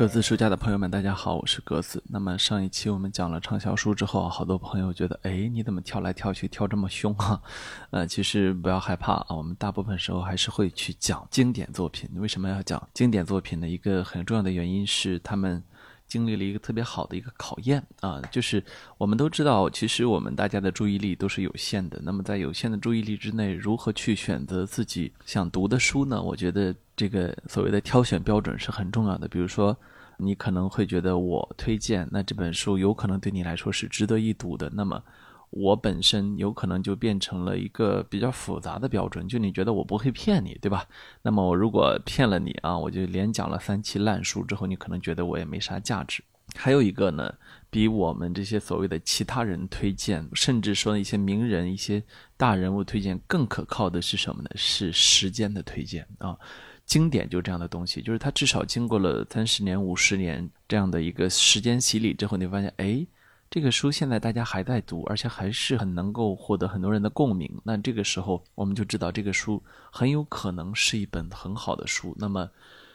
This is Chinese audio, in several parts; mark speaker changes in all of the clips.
Speaker 1: 格子书架的朋友们，大家好，我是格子。那么上一期我们讲了畅销书之后，好多朋友觉得，哎，你怎么跳来跳去，跳这么凶啊？呃，其实不要害怕啊，我们大部分时候还是会去讲经典作品。为什么要讲经典作品呢？一个很重要的原因是他们。经历了一个特别好的一个考验啊，就是我们都知道，其实我们大家的注意力都是有限的。那么在有限的注意力之内，如何去选择自己想读的书呢？我觉得这个所谓的挑选标准是很重要的。比如说，你可能会觉得我推荐那这本书有可能对你来说是值得一读的，那么。我本身有可能就变成了一个比较复杂的标准，就你觉得我不会骗你，对吧？那么我如果骗了你啊，我就连讲了三期烂书之后，你可能觉得我也没啥价值。还有一个呢，比我们这些所谓的其他人推荐，甚至说一些名人、一些大人物推荐更可靠的是什么呢？是时间的推荐啊。经典就这样的东西，就是它至少经过了三十年、五十年这样的一个时间洗礼之后，你发现，哎。这个书现在大家还在读，而且还是很能够获得很多人的共鸣。那这个时候，我们就知道这个书很有可能是一本很好的书。那么，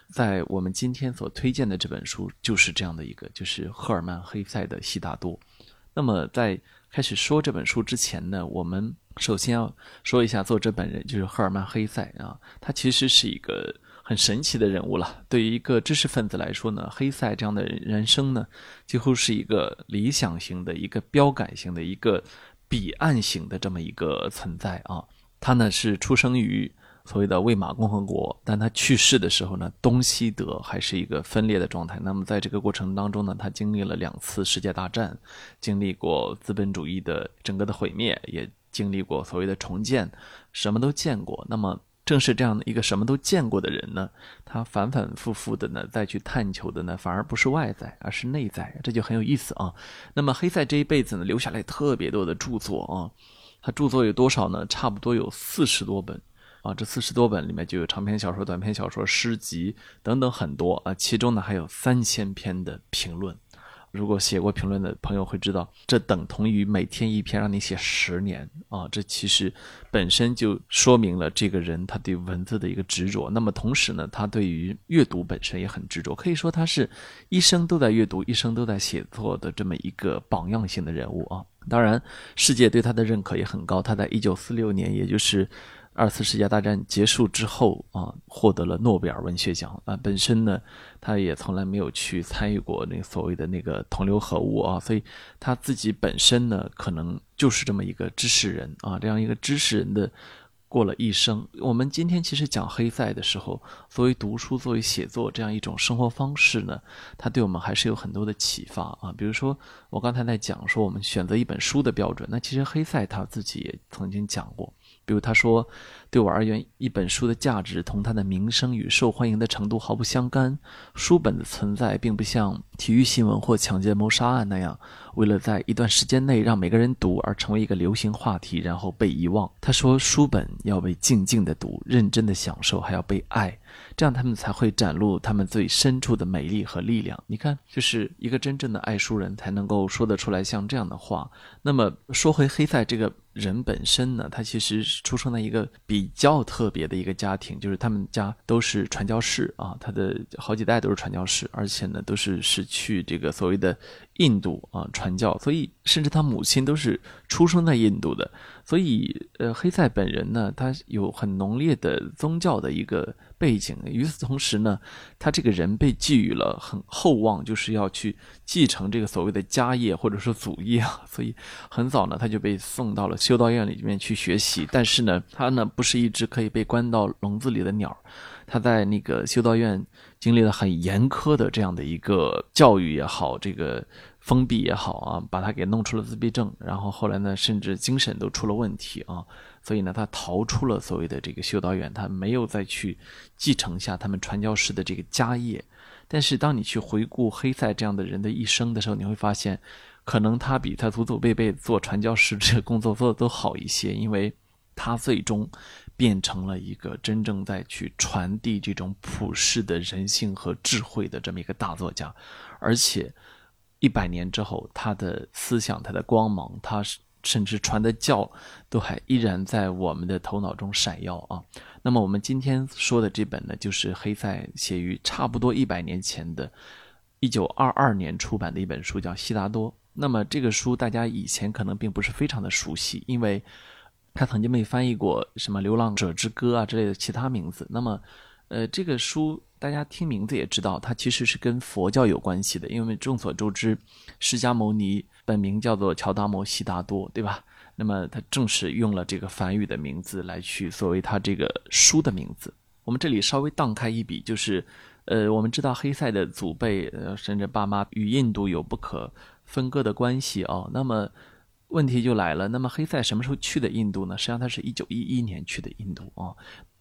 Speaker 1: 在我们今天所推荐的这本书就是这样的一个，就是赫尔曼·黑塞的《悉达多》。那么，在开始说这本书之前呢，我们首先要说一下作者本人，就是赫尔曼·黑塞啊，他其实是一个。很神奇的人物了。对于一个知识分子来说呢，黑塞这样的人生呢，几乎是一个理想型的、一个标杆型的、一个彼岸型的这么一个存在啊。他呢是出生于所谓的魏玛共和国，但他去世的时候呢，东西德还是一个分裂的状态。那么在这个过程当中呢，他经历了两次世界大战，经历过资本主义的整个的毁灭，也经历过所谓的重建，什么都见过。那么。正是这样的一个什么都见过的人呢，他反反复复的呢再去探求的呢，反而不是外在，而是内在，这就很有意思啊。那么黑塞这一辈子呢，留下来特别多的著作啊，他著作有多少呢？差不多有四十多本啊。这四十多本里面就有长篇小说、短篇小说、诗集等等很多啊，其中呢还有三千篇的评论。如果写过评论的朋友会知道，这等同于每天一篇，让你写十年啊！这其实本身就说明了这个人他对文字的一个执着。那么同时呢，他对于阅读本身也很执着，可以说他是一生都在阅读、一生都在写作的这么一个榜样性的人物啊！当然，世界对他的认可也很高。他在一九四六年，也就是。二次世界大战结束之后啊，获得了诺贝尔文学奖啊。本身呢，他也从来没有去参与过那所谓的那个同流合污啊，所以他自己本身呢，可能就是这么一个知识人啊，这样一个知识人的过了一生。我们今天其实讲黑塞的时候，作为读书、作为写作这样一种生活方式呢，他对我们还是有很多的启发啊。比如说，我刚才在讲说我们选择一本书的标准，那其实黑塞他自己也曾经讲过。比如他说：“对我而言，一本书的价值同它的名声与受欢迎的程度毫不相干。书本的存在，并不像体育新闻或抢劫谋杀案那样，为了在一段时间内让每个人读而成为一个流行话题，然后被遗忘。”他说：“书本要被静静的读，认真的享受，还要被爱，这样他们才会展露他们最深处的美丽和力量。”你看，就是一个真正的爱书人才能够说得出来像这样的话。那么说回黑塞这个。人本身呢，他其实是出生在一个比较特别的一个家庭，就是他们家都是传教士啊，他的好几代都是传教士，而且呢都是是去这个所谓的印度啊传教，所以甚至他母亲都是出生在印度的，所以呃，黑塞本人呢，他有很浓烈的宗教的一个。背景。与此同时呢，他这个人被寄予了很厚望，就是要去继承这个所谓的家业或者说祖业啊，所以很早呢他就被送到了修道院里面去学习。但是呢，他呢不是一只可以被关到笼子里的鸟，他在那个修道院经历了很严苛的这样的一个教育也好，这个封闭也好啊，把他给弄出了自闭症，然后后来呢，甚至精神都出了问题啊。所以呢，他逃出了所谓的这个修道院，他没有再去继承下他们传教士的这个家业。但是，当你去回顾黑塞这样的人的一生的时候，你会发现，可能他比他祖祖辈辈做传教士这个工作做的都好一些，因为他最终变成了一个真正在去传递这种普世的人性和智慧的这么一个大作家。而且，一百年之后，他的思想、他的光芒，他是。甚至传的教都还依然在我们的头脑中闪耀啊！那么我们今天说的这本呢，就是黑塞写于差不多一百年前的，一九二二年出版的一本书，叫《悉达多》。那么这个书大家以前可能并不是非常的熟悉，因为它曾经被翻译过什么《流浪者之歌》啊之类的其他名字。那么，呃，这个书大家听名字也知道，它其实是跟佛教有关系的，因为众所周知，释迦牟尼本名叫做乔达摩悉达多，对吧？那么他正是用了这个梵语的名字来取作为他这个书的名字。我们这里稍微荡开一笔，就是，呃，我们知道黑塞的祖辈，呃，甚至爸妈与印度有不可分割的关系哦。那么问题就来了，那么黑塞什么时候去的印度呢？实际上他是一九一一年去的印度啊。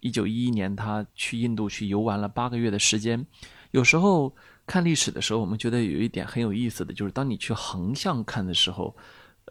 Speaker 1: 一九一一年他去印度去游玩了八个月的时间。有时候看历史的时候，我们觉得有一点很有意思的就是，当你去横向看的时候。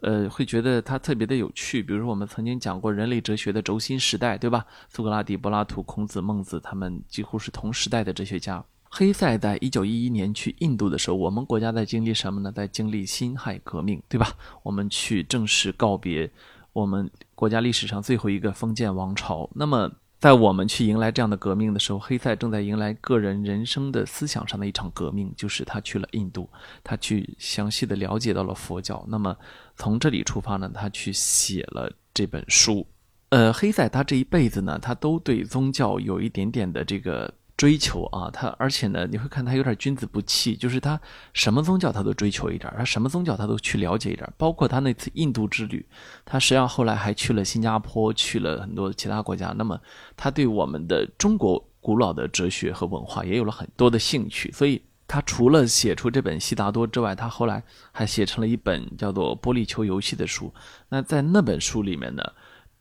Speaker 1: 呃，会觉得它特别的有趣。比如说，我们曾经讲过人类哲学的轴心时代，对吧？苏格拉底、柏拉图、孔子、孟子，他们几乎是同时代的哲学家。黑塞在一九一一年去印度的时候，我们国家在经历什么呢？在经历辛亥革命，对吧？我们去正式告别我们国家历史上最后一个封建王朝。那么。在我们去迎来这样的革命的时候，黑塞正在迎来个人人生的思想上的一场革命，就是他去了印度，他去详细的了解到了佛教。那么从这里出发呢，他去写了这本书。呃，黑塞他这一辈子呢，他都对宗教有一点点的这个。追求啊，他而且呢，你会看他有点君子不器，就是他什么宗教他都追求一点，他什么宗教他都去了解一点，包括他那次印度之旅，他实际上后来还去了新加坡，去了很多其他国家。那么他对我们的中国古老的哲学和文化也有了很多的兴趣，所以他除了写出这本《悉达多》之外，他后来还写成了一本叫做《玻璃球游戏》的书。那在那本书里面呢？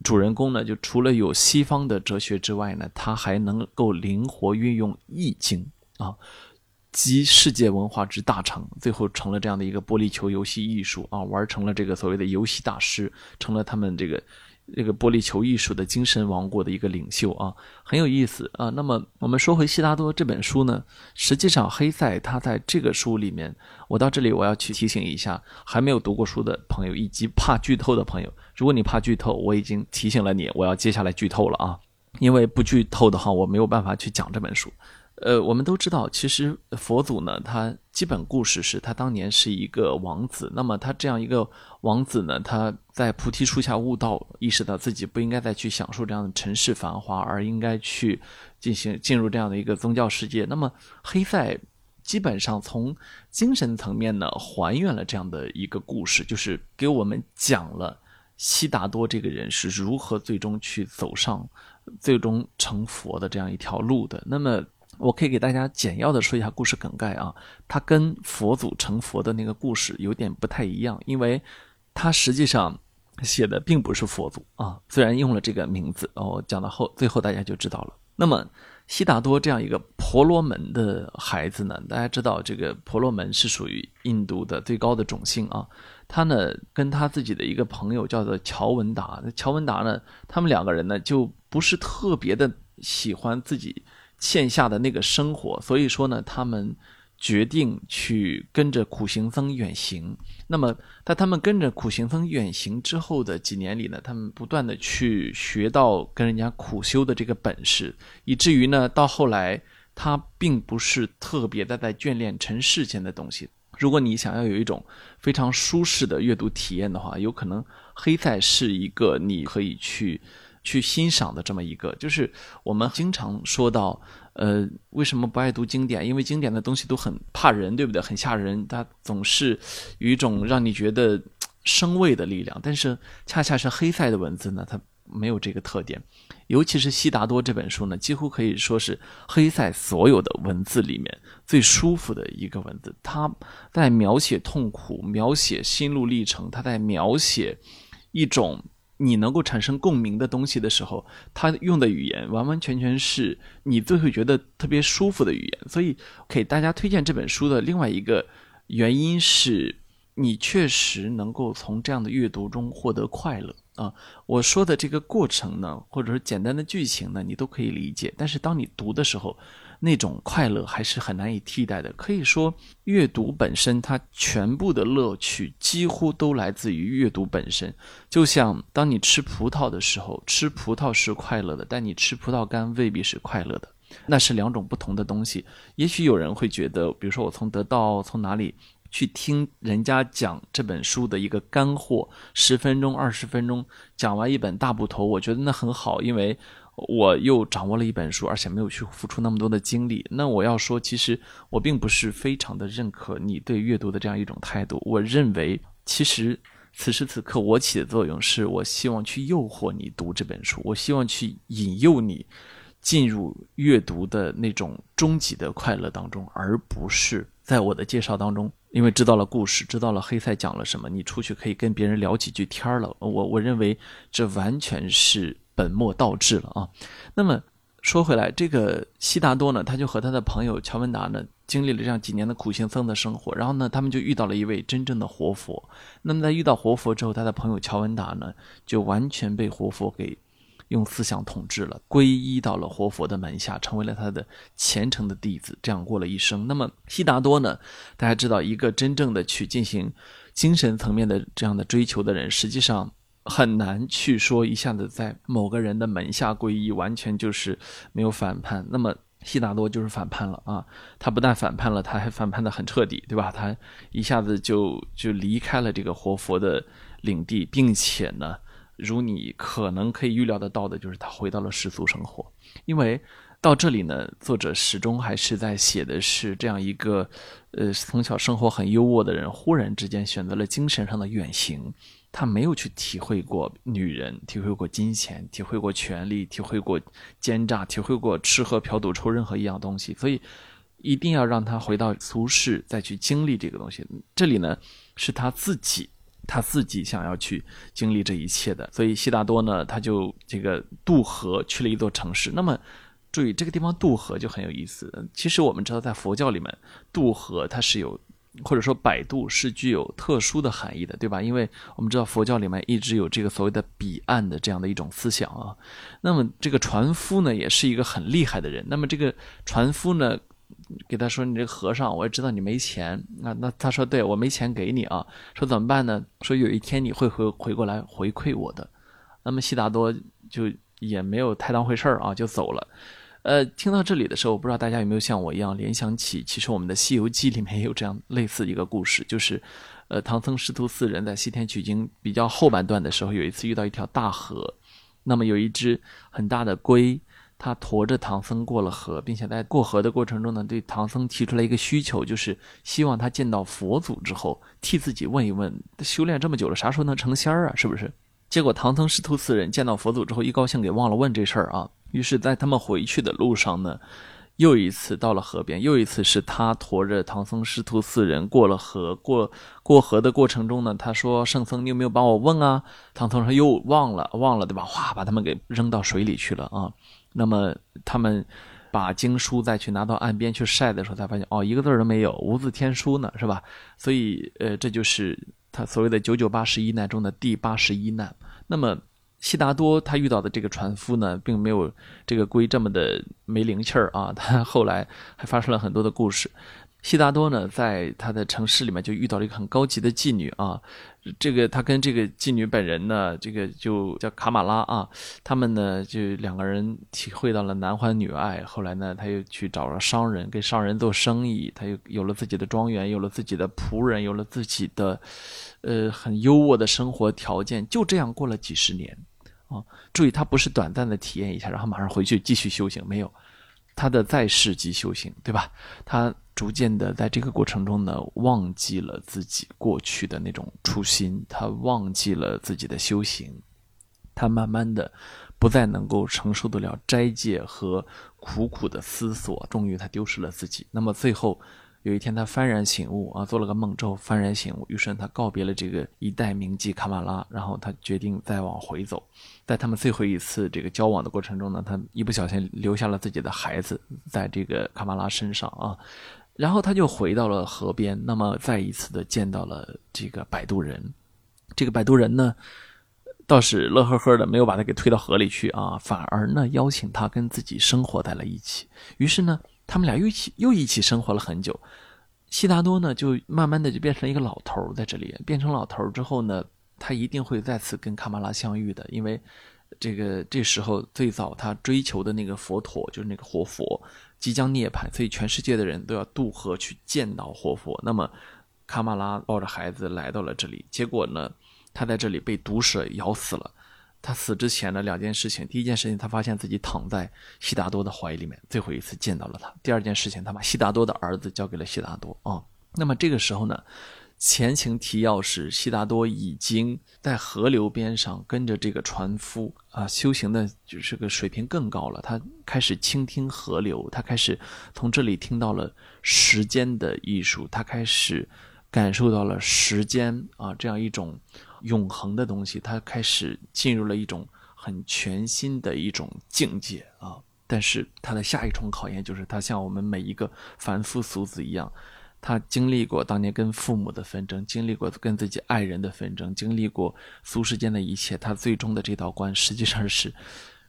Speaker 1: 主人公呢，就除了有西方的哲学之外呢，他还能够灵活运用易经啊，集世界文化之大成，最后成了这样的一个玻璃球游戏艺术啊，玩成了这个所谓的游戏大师，成了他们这个。这个玻璃球艺术的精神王国的一个领袖啊，很有意思啊。那么我们说回悉达多这本书呢，实际上黑塞他在这个书里面，我到这里我要去提醒一下还没有读过书的朋友以及怕剧透的朋友，如果你怕剧透，我已经提醒了你，我要接下来剧透了啊，因为不剧透的话，我没有办法去讲这本书。呃，我们都知道，其实佛祖呢，他基本故事是他当年是一个王子。那么他这样一个王子呢，他在菩提树下悟道，意识到自己不应该再去享受这样的尘世繁华，而应该去进行进入这样的一个宗教世界。那么黑塞基本上从精神层面呢，还原了这样的一个故事，就是给我们讲了悉达多这个人是如何最终去走上最终成佛的这样一条路的。那么。我可以给大家简要的说一下故事梗概啊，它跟佛祖成佛的那个故事有点不太一样，因为它实际上写的并不是佛祖啊，虽然用了这个名字哦，讲到后最后大家就知道了。那么悉达多这样一个婆罗门的孩子呢，大家知道这个婆罗门是属于印度的最高的种姓啊，他呢跟他自己的一个朋友叫做乔文达，乔文达呢，他们两个人呢就不是特别的喜欢自己。线下的那个生活，所以说呢，他们决定去跟着苦行僧远行。那么，在他们跟着苦行僧远行之后的几年里呢，他们不断的去学到跟人家苦修的这个本事，以至于呢，到后来他并不是特别的在眷恋尘世间的东西。如果你想要有一种非常舒适的阅读体验的话，有可能黑塞是一个你可以去。去欣赏的这么一个，就是我们经常说到，呃，为什么不爱读经典？因为经典的东西都很怕人，对不对？很吓人，它总是有一种让你觉得生畏的力量。但是恰恰是黑塞的文字呢，它没有这个特点。尤其是《悉达多》这本书呢，几乎可以说是黑塞所有的文字里面最舒服的一个文字。他在描写痛苦，描写心路历程，他在描写一种。你能够产生共鸣的东西的时候，他用的语言完完全全是你最会觉得特别舒服的语言。所以给大家推荐这本书的另外一个原因是，你确实能够从这样的阅读中获得快乐啊。我说的这个过程呢，或者是简单的剧情呢，你都可以理解。但是当你读的时候，那种快乐还是很难以替代的。可以说，阅读本身它全部的乐趣几乎都来自于阅读本身。就像当你吃葡萄的时候，吃葡萄是快乐的，但你吃葡萄干未必是快乐的。那是两种不同的东西。也许有人会觉得，比如说我从得到从哪里去听人家讲这本书的一个干货，十分钟、二十分钟讲完一本大部头，我觉得那很好，因为我又掌握了一本书，而且没有去付出那么多的精力。那我要说，其实我并不是非常的认可你对阅读的这样一种态度。我认为，其实。此时此刻，我起的作用是我希望去诱惑你读这本书，我希望去引诱你进入阅读的那种终极的快乐当中，而不是在我的介绍当中，因为知道了故事，知道了黑塞讲了什么，你出去可以跟别人聊几句天儿了。我我认为这完全是本末倒置了啊。那么说回来，这个悉达多呢，他就和他的朋友乔文达呢。经历了这样几年的苦行僧的生活，然后呢，他们就遇到了一位真正的活佛。那么在遇到活佛之后，他的朋友乔文达呢，就完全被活佛给用思想统治了，皈依到了活佛的门下，成为了他的虔诚的弟子，这样过了一生。那么悉达多呢，大家知道，一个真正的去进行精神层面的这样的追求的人，实际上很难去说一下子在某个人的门下皈依，完全就是没有反叛。那么。悉达多就是反叛了啊！他不但反叛了，他还反叛的很彻底，对吧？他一下子就就离开了这个活佛的领地，并且呢，如你可能可以预料得到的，就是他回到了世俗生活。因为到这里呢，作者始终还是在写的是这样一个，呃，从小生活很优渥的人，忽然之间选择了精神上的远行。他没有去体会过女人，体会过金钱，体会过权力，体会过奸诈，体会过吃喝嫖赌抽任何一样东西，所以一定要让他回到俗世，再去经历这个东西。这里呢，是他自己，他自己想要去经历这一切的。所以悉达多呢，他就这个渡河去了一座城市。那么注意这个地方渡河就很有意思。其实我们知道，在佛教里面，渡河它是有。或者说摆渡是具有特殊的含义的，对吧？因为我们知道佛教里面一直有这个所谓的彼岸的这样的一种思想啊。那么这个船夫呢，也是一个很厉害的人。那么这个船夫呢，给他说：“你这个和尚，我也知道你没钱。”那那他说：“对我没钱给你啊。”说怎么办呢？说有一天你会回回过来回馈我的。那么悉达多就也没有太当回事儿啊，就走了。呃，听到这里的时候，我不知道大家有没有像我一样联想起，其实我们的《西游记》里面也有这样类似一个故事，就是，呃，唐僧师徒四人在西天取经比较后半段的时候，有一次遇到一条大河，那么有一只很大的龟，它驮着唐僧过了河，并且在过河的过程中呢，对唐僧提出来一个需求，就是希望他见到佛祖之后，替自己问一问，修炼这么久了，啥时候能成仙儿啊？是不是？结果唐僧师徒四人见到佛祖之后，一高兴给忘了问这事儿啊。于是，在他们回去的路上呢，又一次到了河边，又一次是他驮着唐僧师徒四人过了河。过过河的过程中呢，他说：“圣僧，你有没有帮我问啊？”唐僧说：“又忘了，忘了，对吧？”哗，把他们给扔到水里去了啊。那么他们把经书再去拿到岸边去晒的时候，才发现哦，一个字都没有，无字天书呢，是吧？所以，呃，这就是他所谓的九九八十一难中的第八十一难。那么。悉达多他遇到的这个船夫呢，并没有这个龟这么的没灵气儿啊。他后来还发生了很多的故事。悉达多呢，在他的城市里面就遇到了一个很高级的妓女啊。这个他跟这个妓女本人呢，这个就叫卡马拉啊。他们呢，就两个人体会到了男欢女爱。后来呢，他又去找了商人，跟商人做生意。他又有了自己的庄园，有了自己的仆人，有了自己的呃很优渥的生活条件。就这样过了几十年。啊，注意，他不是短暂的体验一下，然后马上回去继续修行，没有，他的在世即修行，对吧？他逐渐的在这个过程中呢，忘记了自己过去的那种初心，他忘记了自己的修行，他慢慢的不再能够承受得了斋戒和苦苦的思索，终于他丢失了自己。那么最后。有一天，他幡然醒悟啊，做了个梦之后幡然醒悟，于是他告别了这个一代名妓卡马拉，然后他决定再往回走。在他们最后一次这个交往的过程中呢，他一不小心留下了自己的孩子在这个卡马拉身上啊，然后他就回到了河边，那么再一次的见到了这个摆渡人。这个摆渡人呢，倒是乐呵呵的，没有把他给推到河里去啊，反而呢邀请他跟自己生活在了一起。于是呢。他们俩又一起又一起生活了很久，悉达多呢就慢慢的就变成了一个老头在这里变成老头之后呢，他一定会再次跟卡马拉相遇的，因为，这个这时候最早他追求的那个佛陀，就是那个活佛，即将涅槃，所以全世界的人都要渡河去见到活佛。那么卡马拉抱着孩子来到了这里，结果呢，他在这里被毒蛇咬死了。他死之前的两件事情，第一件事情，他发现自己躺在悉达多的怀里面，最后一次见到了他。第二件事情，他把悉达多的儿子交给了悉达多啊。那么这个时候呢？前情提要是，悉达多已经在河流边上跟着这个船夫啊，修行的就是个水平更高了。他开始倾听河流，他开始从这里听到了时间的艺术，他开始感受到了时间啊这样一种永恒的东西。他开始进入了一种很全新的一种境界啊。但是他的下一重考验就是，他像我们每一个凡夫俗子一样。他经历过当年跟父母的纷争，经历过跟自己爱人的纷争，经历过俗世间的一切。他最终的这道关，实际上是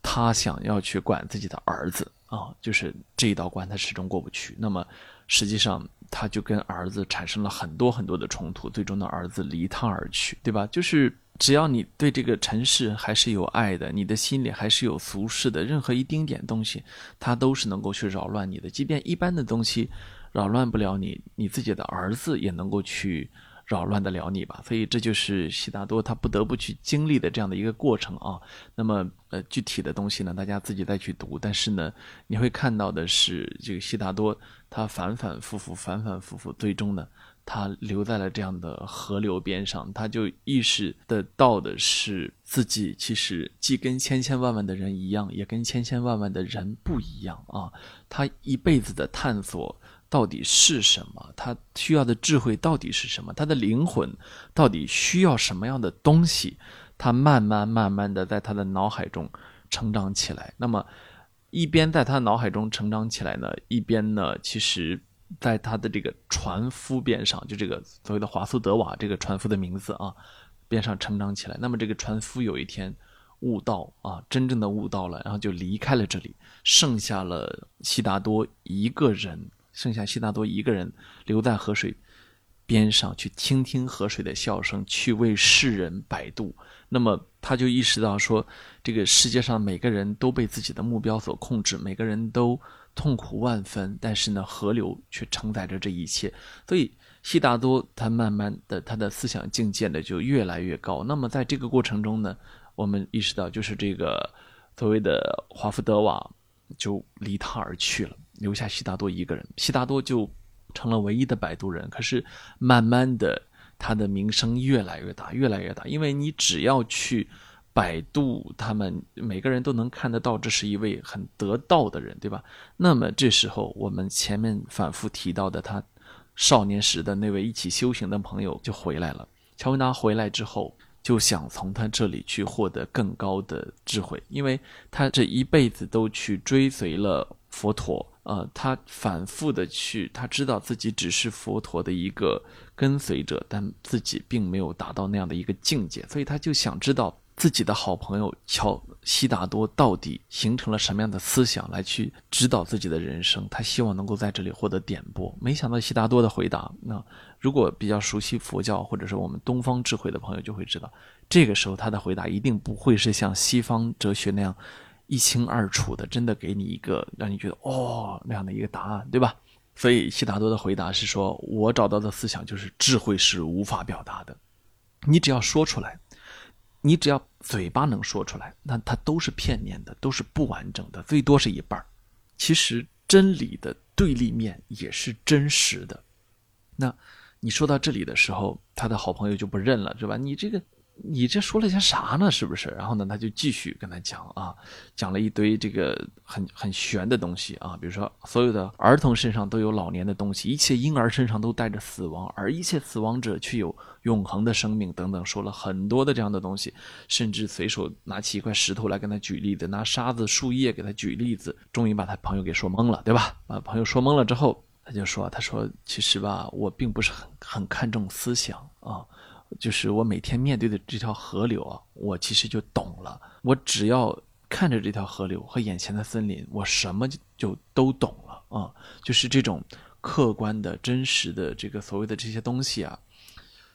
Speaker 1: 他想要去管自己的儿子啊，就是这一道关他始终过不去。那么实际上他就跟儿子产生了很多很多的冲突，最终的儿子离他而去，对吧？就是只要你对这个尘世还是有爱的，你的心里还是有俗世的，任何一丁点东西，他都是能够去扰乱你的，即便一般的东西。扰乱不了你，你自己的儿子也能够去扰乱得了你吧？所以这就是悉达多他不得不去经历的这样的一个过程啊。那么，呃，具体的东西呢，大家自己再去读。但是呢，你会看到的是，这个悉达多他反反复复，反反复复，最终呢，他留在了这样的河流边上，他就意识得到的是，自己其实既跟千千万万的人一样，也跟千千万万的人不一样啊。他一辈子的探索。到底是什么？他需要的智慧到底是什么？他的灵魂到底需要什么样的东西？他慢慢慢慢的在他的脑海中成长起来。那么，一边在他脑海中成长起来呢，一边呢，其实在他的这个船夫边上，就这个所谓的华苏德瓦这个船夫的名字啊，边上成长起来。那么，这个船夫有一天悟道啊，真正的悟道了，然后就离开了这里，剩下了悉达多一个人。剩下悉达多一个人留在河水边上，去倾听河水的笑声，去为世人摆渡。那么他就意识到说，这个世界上每个人都被自己的目标所控制，每个人都痛苦万分。但是呢，河流却承载着这一切。所以悉达多他慢慢的，他的思想境界呢就越来越高。那么在这个过程中呢，我们意识到，就是这个所谓的华夫德瓦就离他而去了。留下悉达多一个人，悉达多就成了唯一的摆渡人。可是慢慢的，他的名声越来越大，越来越大。因为你只要去摆渡，他们每个人都能看得到，这是一位很得道的人，对吧？那么这时候，我们前面反复提到的他少年时的那位一起修行的朋友就回来了。乔文达回来之后，就想从他这里去获得更高的智慧，因为他这一辈子都去追随了佛陀。呃，他反复的去，他知道自己只是佛陀的一个跟随者，但自己并没有达到那样的一个境界，所以他就想知道自己的好朋友乔悉达多到底形成了什么样的思想来去指导自己的人生。他希望能够在这里获得点拨。没想到悉达多的回答，那如果比较熟悉佛教或者是我们东方智慧的朋友就会知道，这个时候他的回答一定不会是像西方哲学那样。一清二楚的，真的给你一个让你觉得哦那样的一个答案，对吧？所以悉达多的回答是说：“我找到的思想就是智慧是无法表达的，你只要说出来，你只要嘴巴能说出来，那它都是片面的，都是不完整的，最多是一半其实真理的对立面也是真实的。那你说到这里的时候，他的好朋友就不认了，是吧？你这个。你这说了些啥呢？是不是？然后呢，他就继续跟他讲啊，讲了一堆这个很很玄的东西啊，比如说所有的儿童身上都有老年的东西，一切婴儿身上都带着死亡，而一切死亡者却有永恒的生命等等，说了很多的这样的东西，甚至随手拿起一块石头来跟他举例子，拿沙子、树叶给他举例子，终于把他朋友给说懵了，对吧？把朋友说懵了之后，他就说：“他说其实吧，我并不是很很看重思想啊。”就是我每天面对的这条河流啊，我其实就懂了。我只要看着这条河流和眼前的森林，我什么就都懂了啊。就是这种客观的真实的这个所谓的这些东西啊，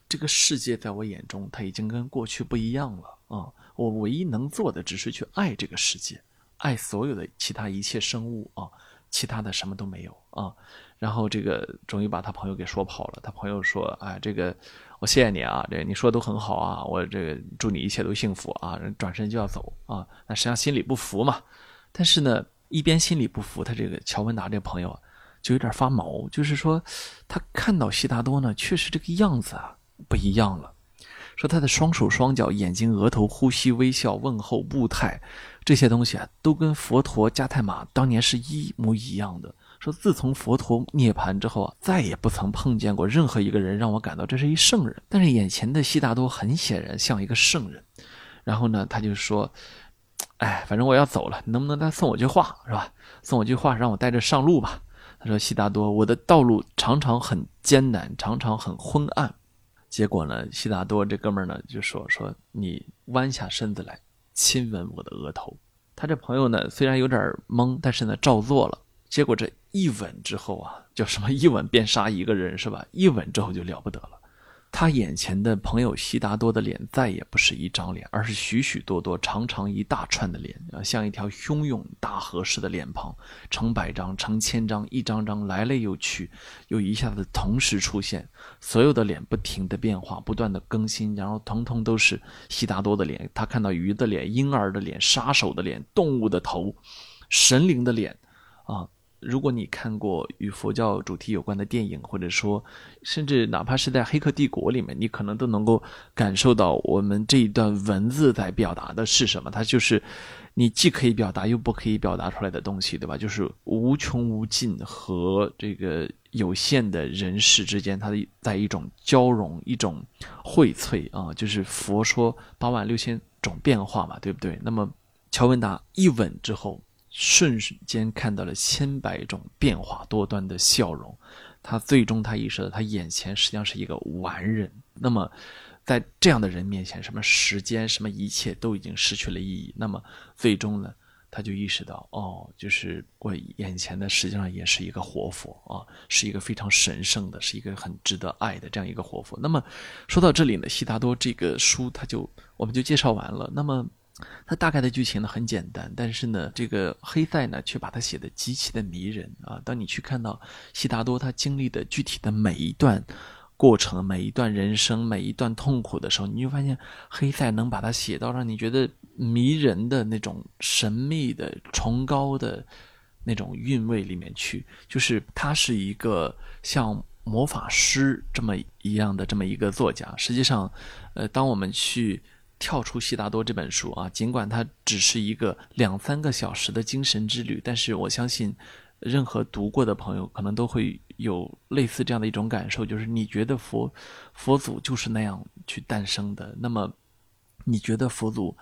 Speaker 1: 这个世界在我眼中，它已经跟过去不一样了啊！我唯一能做的，只是去爱这个世界，爱所有的其他一切生物啊，其他的什么都没有啊。然后这个终于把他朋友给说跑了。他朋友说：“哎，这个我谢谢你啊，这你说的都很好啊，我这个祝你一切都幸福啊。”转身就要走啊，那实际上心里不服嘛。但是呢，一边心里不服，他这个乔文达这朋友就有点发毛，就是说他看到悉达多呢，确实这个样子啊不一样了。说他的双手双脚、眼睛、额头、呼吸、微笑、问候、步态这些东西啊，都跟佛陀加泰玛当年是一模一样的。说自从佛陀涅槃之后啊，再也不曾碰见过任何一个人让我感到这是一圣人。但是眼前的悉达多很显然像一个圣人。然后呢，他就说：“哎，反正我要走了，能不能再送我句话，是吧？送我句话，让我带着上路吧。”他说：“悉达多，我的道路常常很艰难，常常很昏暗。结果呢，悉达多这哥们儿呢就说：说你弯下身子来，亲吻我的额头。他这朋友呢虽然有点懵，但是呢照做了。结果这。一吻之后啊，叫什么？一吻便杀一个人是吧？一吻之后就了不得了。他眼前的朋友悉达多的脸再也不是一张脸，而是许许多多、长长一大串的脸啊，像一条汹涌大河似的脸庞，成百张、成千张，一张张来了又去，又一下子同时出现，所有的脸不停的变化，不断的更新，然后统统都是悉达多的脸。他看到鱼的脸、婴儿的脸、杀手的脸、动物的头、神灵的脸，啊。如果你看过与佛教主题有关的电影，或者说，甚至哪怕是在《黑客帝国》里面，你可能都能够感受到我们这一段文字在表达的是什么。它就是你既可以表达又不可以表达出来的东西，对吧？就是无穷无尽和这个有限的人世之间，它的在一种交融、一种荟萃啊，就是佛说八万六千种变化嘛，对不对？那么乔文达一吻之后。瞬间看到了千百种变化多端的笑容，他最终他意识到他眼前实际上是一个完人。那么，在这样的人面前，什么时间、什么一切都已经失去了意义。那么最终呢，他就意识到，哦，就是我眼前的实际上也是一个活佛啊，是一个非常神圣的，是一个很值得爱的这样一个活佛。那么说到这里呢，悉达多这个书他就我们就介绍完了。那么。它大概的剧情呢很简单，但是呢，这个黑塞呢却把它写的极其的迷人啊！当你去看到悉达多他经历的具体的每一段过程、每一段人生、每一段痛苦的时候，你就发现黑塞能把它写到让你觉得迷人的那种神秘的、崇高的那种韵味里面去，就是他是一个像魔法师这么一样的这么一个作家。实际上，呃，当我们去。跳出悉达多这本书啊，尽管它只是一个两三个小时的精神之旅，但是我相信，任何读过的朋友可能都会有类似这样的一种感受，就是你觉得佛佛祖就是那样去诞生的，那么你觉得佛祖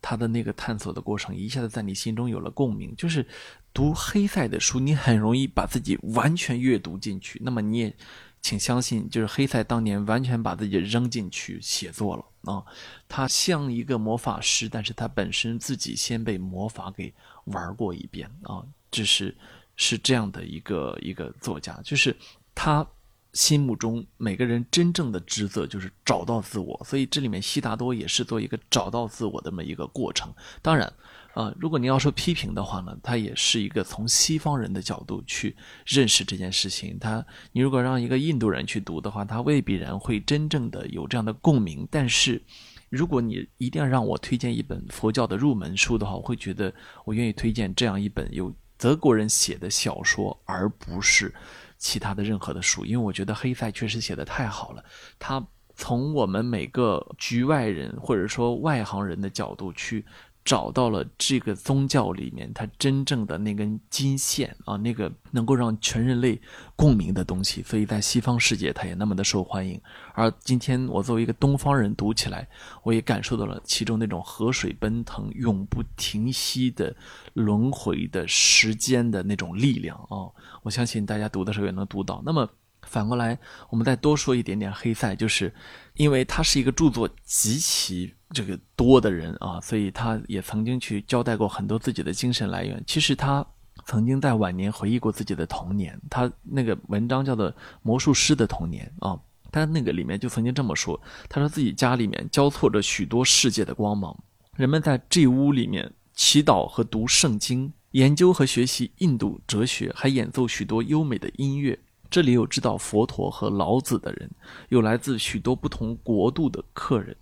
Speaker 1: 他的那个探索的过程一下子在你心中有了共鸣，就是读黑塞的书，你很容易把自己完全阅读进去，那么你也。请相信，就是黑塞当年完全把自己扔进去写作了啊！他像一个魔法师，但是他本身自己先被魔法给玩过一遍啊！这是是这样的一个一个作家，就是他心目中每个人真正的职责就是找到自我，所以这里面悉达多也是做一个找到自我的这么一个过程。当然。啊，如果你要说批评的话呢，他也是一个从西方人的角度去认识这件事情。他，你如果让一个印度人去读的话，他未必然会真正的有这样的共鸣。但是，如果你一定要让我推荐一本佛教的入门书的话，我会觉得我愿意推荐这样一本有德国人写的小说，而不是其他的任何的书，因为我觉得黑塞确实写的太好了。他从我们每个局外人或者说外行人的角度去。找到了这个宗教里面它真正的那根金线啊，那个能够让全人类共鸣的东西，所以在西方世界它也那么的受欢迎。而今天我作为一个东方人读起来，我也感受到了其中那种河水奔腾、永不停息的轮回的时间的那种力量啊！我相信大家读的时候也能读到。那么。反过来，我们再多说一点点黑塞，就是因为他是一个著作极其这个多的人啊，所以他也曾经去交代过很多自己的精神来源。其实他曾经在晚年回忆过自己的童年，他那个文章叫做《魔术师的童年》啊。他那个里面就曾经这么说：“他说自己家里面交错着许多世界的光芒，人们在这屋里面祈祷和读圣经，研究和学习印度哲学，还演奏许多优美的音乐。这里有知道佛陀和老子的人，有来自许多不同国度的客人。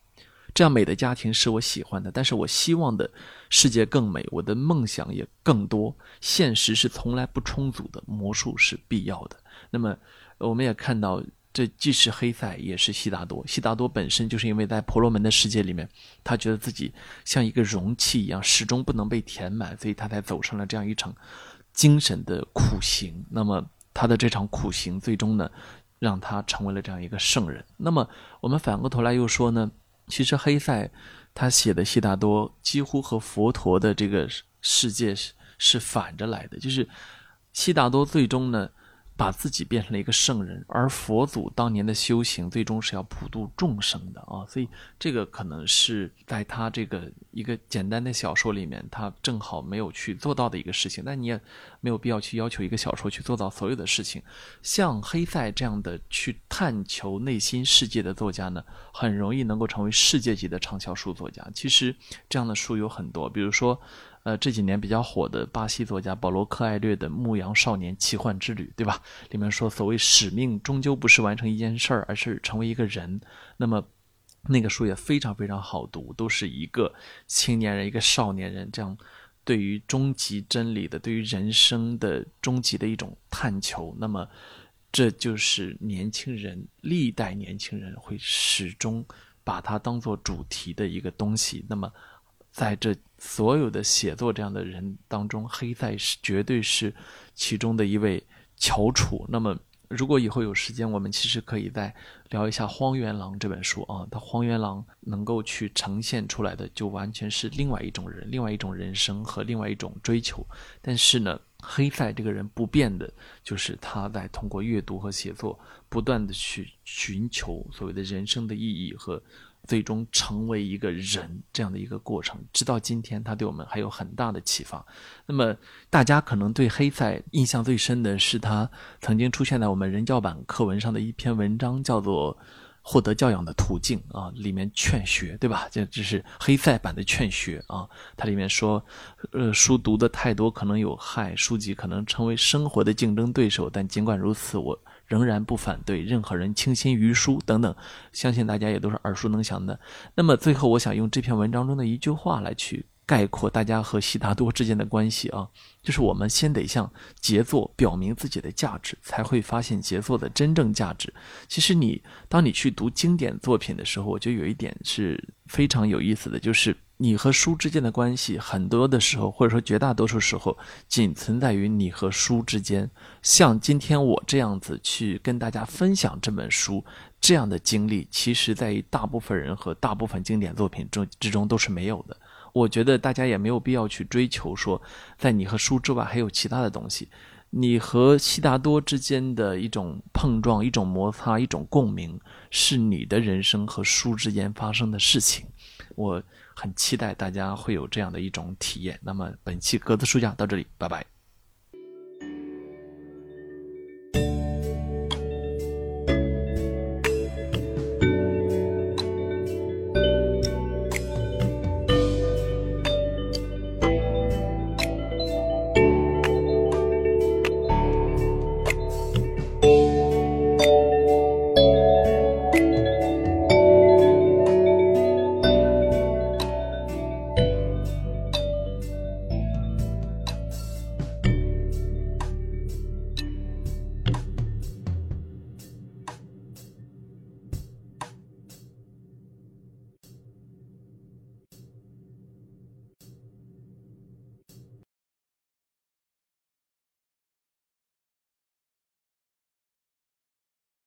Speaker 1: 这样美的家庭是我喜欢的，但是我希望的世界更美，我的梦想也更多。现实是从来不充足的，魔术是必要的。那么，我们也看到。”这既是黑塞，也是悉达多。悉达多本身就是因为在婆罗门的世界里面，他觉得自己像一个容器一样，始终不能被填满，所以他才走上了这样一场精神的苦行。那么他的这场苦行，最终呢，让他成为了这样一个圣人。那么我们反过头来又说呢，其实黑塞他写的悉达多几乎和佛陀的这个世界是是反着来的，就是悉达多最终呢。把自己变成了一个圣人，而佛祖当年的修行最终是要普度众生的啊，所以这个可能是在他这个一个简单的小说里面，他正好没有去做到的一个事情。但你也没有必要去要求一个小说去做到所有的事情。像黑塞这样的去探求内心世界的作家呢，很容易能够成为世界级的畅销书作家。其实这样的书有很多，比如说。呃，这几年比较火的巴西作家保罗·克艾略的《牧羊少年奇幻之旅》，对吧？里面说，所谓使命终究不是完成一件事儿，而是成为一个人。那么，那个书也非常非常好读，都是一个青年人、一个少年人这样对于终极真理的、对于人生的终极的一种探求。那么，这就是年轻人历代年轻人会始终把它当做主题的一个东西。那么。在这所有的写作这样的人当中，黑塞是绝对是其中的一位翘楚。那么，如果以后有时间，我们其实可以再聊一下《荒原狼》这本书啊。他《荒原狼》能够去呈现出来的，就完全是另外一种人、另外一种人生和另外一种追求。但是呢，黑塞这个人不变的，就是他在通过阅读和写作，不断的去寻求所谓的人生的意义和。最终成为一个人这样的一个过程，直到今天，他对我们还有很大的启发。那么，大家可能对黑塞印象最深的是他曾经出现在我们人教版课文上的一篇文章，叫做《获得教养的途径》啊，里面劝学，对吧？这这是黑塞版的劝学啊。它里面说，呃，书读的太多可能有害，书籍可能成为生活的竞争对手。但尽管如此，我。仍然不反对任何人倾心于书等等，相信大家也都是耳熟能详的。那么最后，我想用这篇文章中的一句话来去概括大家和悉达多之间的关系啊，就是我们先得向杰作表明自己的价值，才会发现杰作的真正价值。其实你当你去读经典作品的时候，我觉得有一点是非常有意思的，就是。你和书之间的关系，很多的时候，或者说绝大多数时候，仅存在于你和书之间。像今天我这样子去跟大家分享这本书这样的经历，其实在于大部分人和大部分经典作品中之中都是没有的。我觉得大家也没有必要去追求说，在你和书之外还有其他的东西。你和悉达多之间的一种碰撞、一种摩擦、一种共鸣，是你的人生和书之间发生的事情。我。很期待大家会有这样的一种体验。那么本期格子书架到这里，拜拜。